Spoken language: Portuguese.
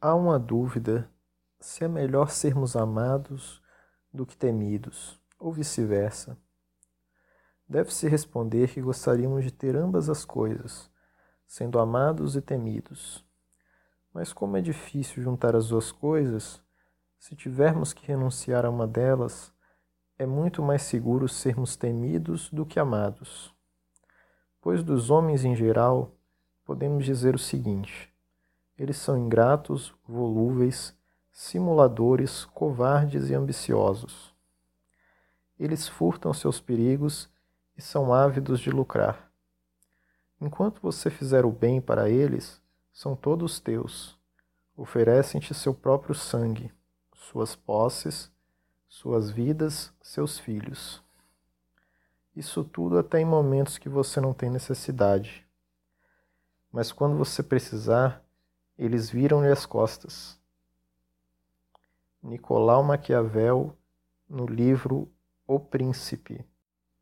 Há uma dúvida se é melhor sermos amados do que temidos, ou vice-versa. Deve-se responder que gostaríamos de ter ambas as coisas, sendo amados e temidos. Mas como é difícil juntar as duas coisas, se tivermos que renunciar a uma delas, é muito mais seguro sermos temidos do que amados. Pois dos homens em geral, podemos dizer o seguinte: eles são ingratos, volúveis, simuladores, covardes e ambiciosos. Eles furtam seus perigos e são ávidos de lucrar. Enquanto você fizer o bem para eles, são todos teus. Oferecem-te seu próprio sangue, suas posses, suas vidas, seus filhos. Isso tudo até em momentos que você não tem necessidade. Mas quando você precisar, eles viram-lhe as costas. Nicolau Maquiavel, no livro O Príncipe.